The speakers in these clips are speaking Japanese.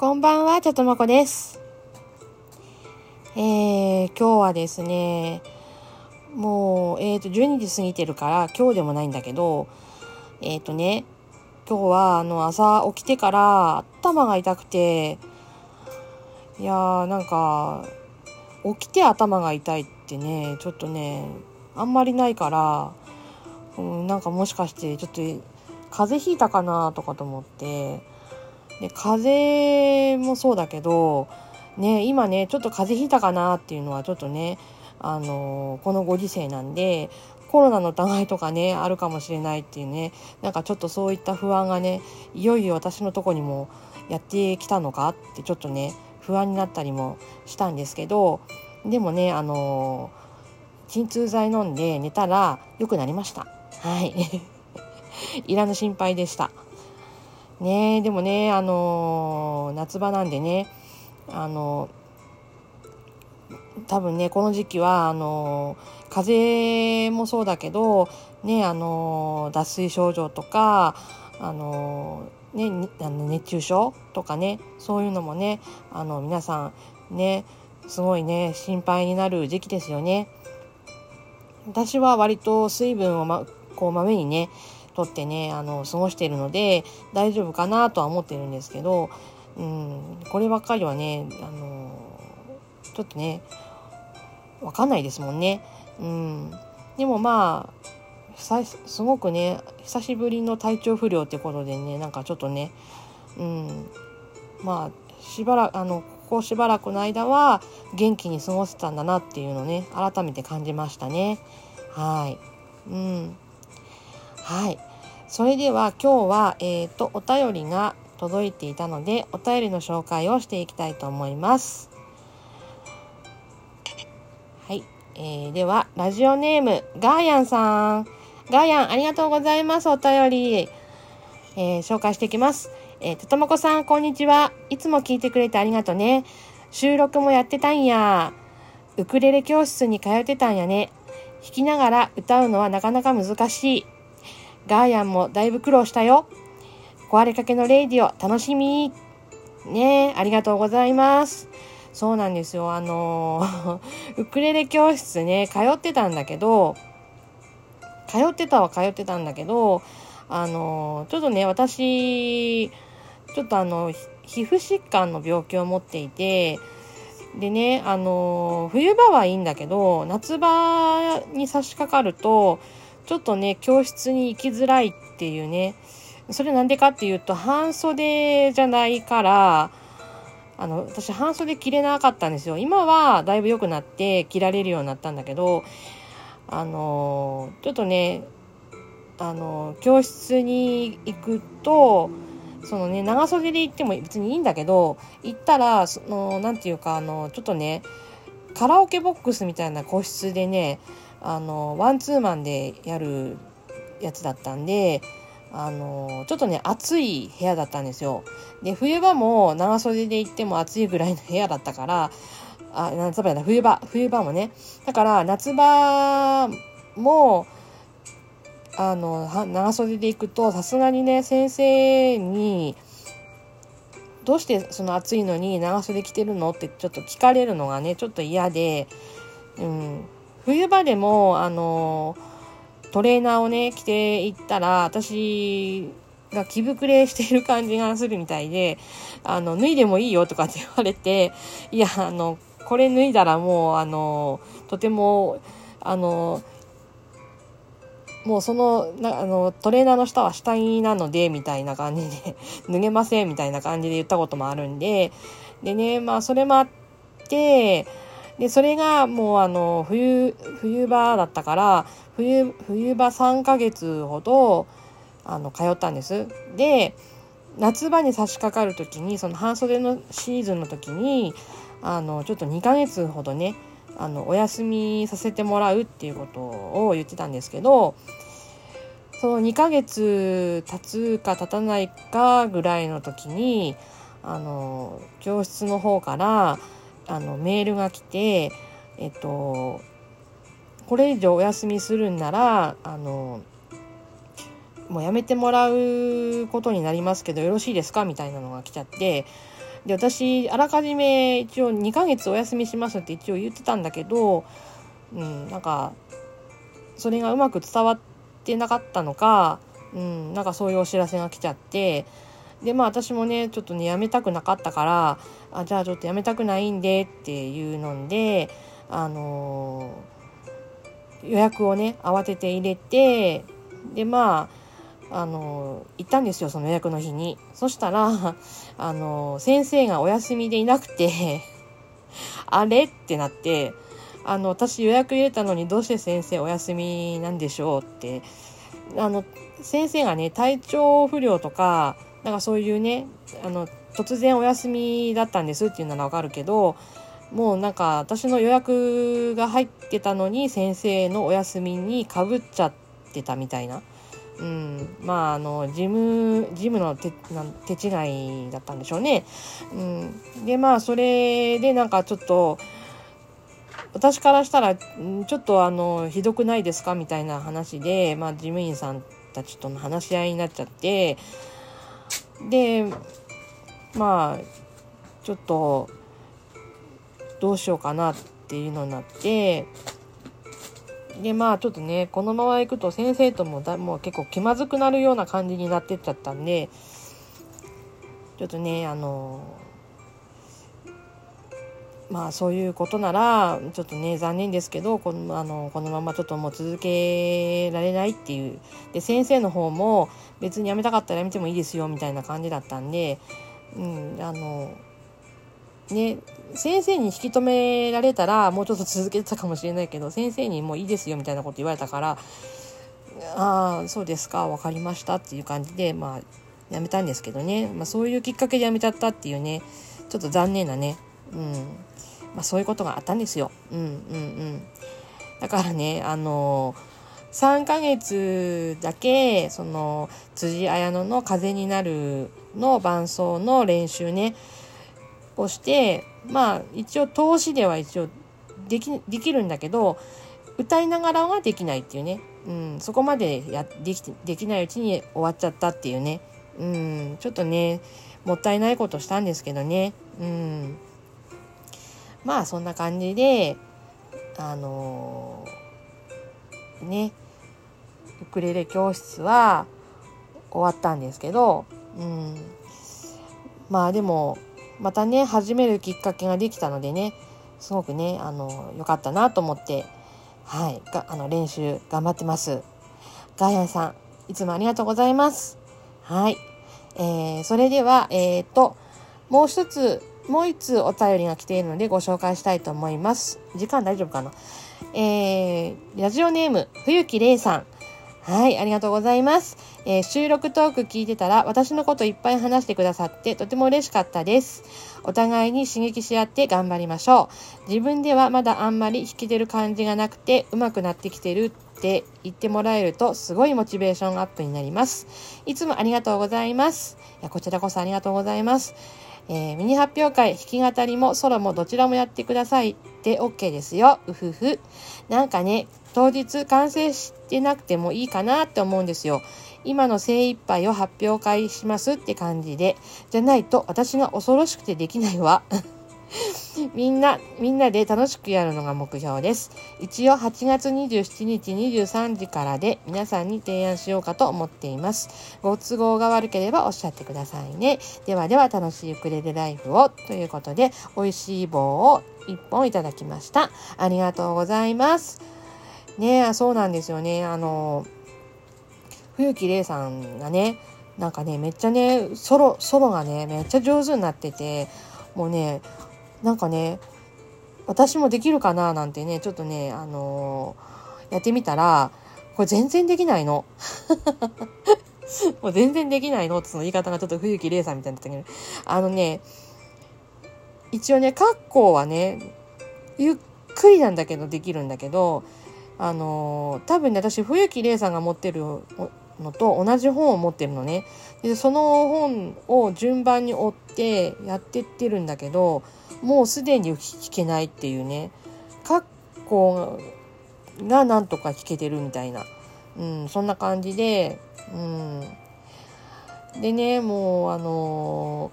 こんばんは、ちょとまこです。えー、今日はですね、もう、えっ、と、12時過ぎてるから、今日でもないんだけど、えっ、とね、今日は、あの、朝起きてから、頭が痛くて、いやー、なんか、起きて頭が痛いってね、ちょっとね、あんまりないから、うん、なんかもしかして、ちょっと、風邪ひいたかなとかと思って、で風もそうだけど、ね、今ねちょっと風邪ひいたかなっていうのはちょっとね、あのこのご時世なんでコロナの疑いとかねあるかもしれないっていうねなんかちょっとそういった不安がねいよいよ私のとこにもやってきたのかってちょっとね不安になったりもしたんですけどでもねあの鎮痛剤飲んで寝たら良くなりました。はい いらぬ心配でした。ねえでもねあのー夏場なんでねあのー多分ねこの時期はあのー風邪もそうだけどねあの脱水症状とかあのねあの熱中症とかねそういうのもねあの皆さんねすごいね心配になる時期ですよね。私は割と水分をまこうまめにね取ってねあの過ごしているので大丈夫かなとは思ってるんですけど、うん、こればっかりはねあのちょっとねわかんないですもんね。うん、でもまあすごくね久しぶりの体調不良ってことでねなんかちょっとね、うん、まあしばらくあのここしばらくの間は元気に過ごせたんだなっていうのね改めて感じましたね。はい、うんはい。それでは今日は、えっ、と、お便りが届いていたので、お便りの紹介をしていきたいと思います。はい。えー、では、ラジオネーム、ガーヤンさん。ガーヤン、ありがとうございます。お便り。えー紹介していきます。えー、とともこさん、こんにちは。いつも聞いてくれてありがとね。収録もやってたんや。ウクレレ教室に通ってたんやね。弾きながら歌うのはなかなか難しい。ガーヤンもだいぶ苦労したよ。壊れかけのレイディオ楽しみ。ね、ありがとうございます。そうなんですよ。あの ウクレレ教室ね、通ってたんだけど、通ってたは通ってたんだけど、あのちょっとね、私、ちょっとあの、皮膚疾患の病気を持っていて、でね、あの冬場はいいんだけど、夏場に差し掛かると、ちょっとね、教室に行きづらいっていうね、それなんでかっていうと、半袖じゃないから、あの、私半袖着れなかったんですよ。今はだいぶ良くなって着られるようになったんだけど、あのちょっとね、あの教室に行くと、そのね、長袖で行っても別にいいんだけど、行ったら、その、なんていうか、あの、ちょっとね、カラオケボックスみたいな個室でね、あの、ワンツーマンでやるやつだったんで、あの、ちょっとね、暑い部屋だったんですよ。で、冬場も長袖で行っても暑いぐらいの部屋だったから、あ、夏場やな、冬場、冬場もね。だから、夏場も、あの、長袖で行くと、さすがにね、先生に、どうしてその暑いのに長袖着てるのってちょっと聞かれるのがね、ちょっと嫌で、うん、冬場でも、あの、トレーナーをね、着ていったら、私が着膨れしている感じがするみたいで、あの、脱いでもいいよとかって言われて、いや、あの、これ脱いだらもう、あの、とても、あの、もうそのなあのトレーナーの下は下着なのでみたいな感じで 脱げませんみたいな感じで言ったこともあるんででねまあそれもあってでそれがもうあの冬冬場だったから冬冬場3ヶ月ほどあの通ったんです。で夏場に差し掛かる時にその半袖のシーズンの時にあのちょっと2ヶ月ほどねあのお休みさせてもらうっていうことを言ってたんですけどその2ヶ月経つか経たないかぐらいの時にあの教室の方からあのメールが来てえっとこれ以上お休みするんならあのもうやめてもらうことになりますけどよろしいですか？みたいなのが来ちゃって。で私あらかじめ一応2ヶ月お休みしますって一応言ってたんだけど、うん、なんかそれがうまく伝わってなかったのか、うん、なんかそういうお知らせが来ちゃって。でまあ私もねちょっとねやめたくなかったからあじゃあちょっとやめたくないんでっていうのであのー、予約をね慌てて入れてでまああの、行ったんですよその予約の日に。そしたらあの、先生がお休みでいなくて あれ？ってなってあの私予約入れたのにどうして先生お休みなんでしょう？ってあの先生がね体調不良とかなんかそういうねあの突然お休みだったんですっていうならわかるけどもうなんか私の予約が入ってたのに先生のお休みにかぶっちゃってたみたいな。うん、まああの事務事務の手手違いだったんでしょうね。うん、でまあそれでなんかちょっと私からしたらちょっとあのひどくないですか？みたいな話で、まあ、事務員さんたちとの話し合いになっちゃってでまあちょっとどうしようかなっていうのになってでまあちょっとねこのまま行くと先生ともだもう結構気まずくなるような感じになってっちゃったんでちょっとねあのまあそういうことならちょっとね残念ですけどこのあのこのままちょっともう続けられないっていう。で先生の方も別に辞めたかったら辞めてもいいですよみたいな感じだったんで、うん、あのね先生に引き止められたらもうちょっと続けてたかもしれないけど先生にもういいですよみたいなこと言われたからああそうですか分かりましたっていう感じでまあ辞めたんですけどね、まあ、そういうきっかけで辞めちゃったっていうねちょっと残念なね。うん。まあ、そういうことがあったんですよ。うんうんうん。だからね、あの、3ヶ月だけ、その、辻彩乃の風になるの伴奏の練習ね、をして、まあ、一応、投資では一応、でき、できるんだけど、歌いながらはできないっていうね。うん、そこまでや、でき、できないうちに終わっちゃったっていうね。うん、ちょっとね、もったいないことしたんですけどね。うん。まあそんな感じであのー、ねウクレレ教室は終わったんですけど、うん、まあでもまたね始めるきっかけができたのでねすごくねあの良かったなと思ってはいがあの練習頑張ってます。ガーヤンさんいつもありがとうございます。はい、えー、それではえっ、ともう一つもう一通お便りが来ているのでご紹介したいと思います。時間大丈夫かな？えー、ラジオネーム、冬木玲さん。はい、ありがとうございます。えー、収録トーク聞いてたら私のこといっぱい話してくださってとても嬉しかったです。お互いに刺激し合って頑張りましょう。自分ではまだあんまり引き出る感じがなくて上手くなってきてるって言ってもらえるとすごいモチベーションアップになります。いつもありがとうございます。いやこちらこそありがとうございます。えー、ミニ発表会、弾き語りもソロもどちらもやってくださいって OK ですよ。うふふ。なんかね、当日完成してなくてもいいかなって思うんですよ。今の精一杯を発表会しますって感じで。じゃないと私が恐ろしくてできないわ。みんな、みんなで楽しくやるのが目標です。一応8月27日23時からで皆さんに提案しようかと思っています。ご都合が悪ければおっしゃってくださいね。ではでは楽しいウクレレライフをということで、美味しい棒を1本いただきました。ありがとうございます。ねえ、そうなんですよね。あの、冬木玲さんがね、なんかね、めっちゃね、ソロ、ソロがね、めっちゃ上手になってて、もうね、なんかね私もできるかななんてねちょっとねあのー、やってみたらこれ全然できないの。もう全然できないのってその言い方がちょっと冬木玲さんみたいになったけどあのね一応ねカッコはねゆっくりなんだけどできるんだけどあのー、多分ね私冬木玲さんが持ってるのと同じ本を持ってるのね。でその本を順番に追ってやってってるんだけどもうすでに弾けないっていうね。括弧がなんとか弾けてるみたいな、うん、そんな感じで、うん、でねもうあの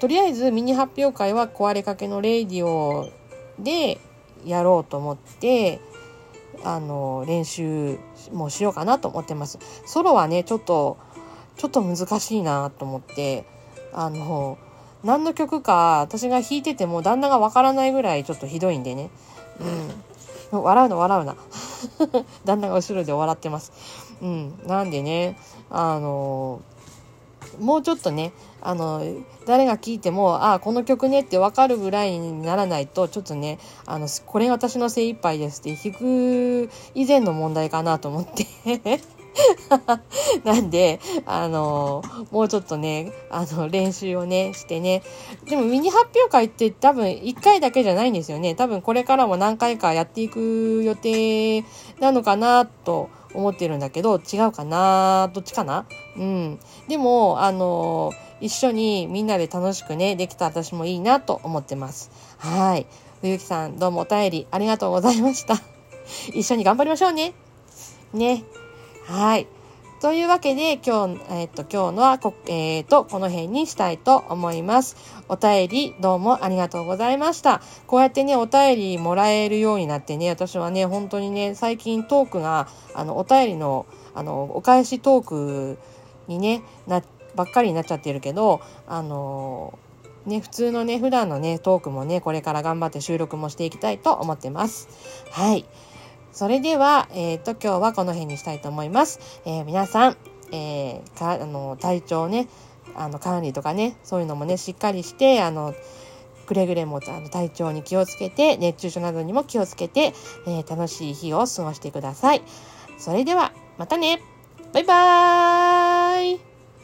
とりあえずミニ発表会は壊れかけのレイディオでやろうと思ってあの練習もしようかなと思ってます。ソロはねちょっとちょっと難しいなと思って。あの何の曲か私が弾いてても旦那がわからないぐらいちょっとひどいんでね。うん。笑うの笑うな。旦那が後ろで笑ってます。うん。なんでねあのもうちょっとねあの誰が聴いてもああこの曲ねって分かるぐらいにならないとちょっとねあのこれ私の精一杯ですって弾く以前の問題かなと思って なんで、あの、もうちょっとね、あの、練習をね、してね。でもミニ発表会って多分1回だけじゃないんですよね。多分これからも何回かやっていく予定なのかなと思ってるんだけど、違うかな？どっちかな？うん。でも、あの、一緒にみんなで楽しくね、できた私もいいなと思ってます。はい。冬木さん、どうもお便りありがとうございました。一緒に頑張りましょうね。ね。はい。というわけで、今日、えっ、と、今日のはこ、えっ、と、この辺にしたいと思います。お便り、どうもありがとうございました。こうやってね、お便りもらえるようになってね、私はね、本当にね、最近トークが、あの、お便りの、あの、お返しトークにね、な、ばっかりになっちゃってるけど、あの、ね、普通のね、普段のね、トークもね、これから頑張って収録もしていきたいと思ってます。はい。それでは、えっ、ー、と、今日はこの辺にしたいと思います。えー、皆さん、えー、か、あの、体調ね、あの、管理とかね、そういうのもね、しっかりして、あの、くれぐれもあの体調に気をつけて、熱中症などにも気をつけて、えー、楽しい日を過ごしてください。それでは、またねバイバーイ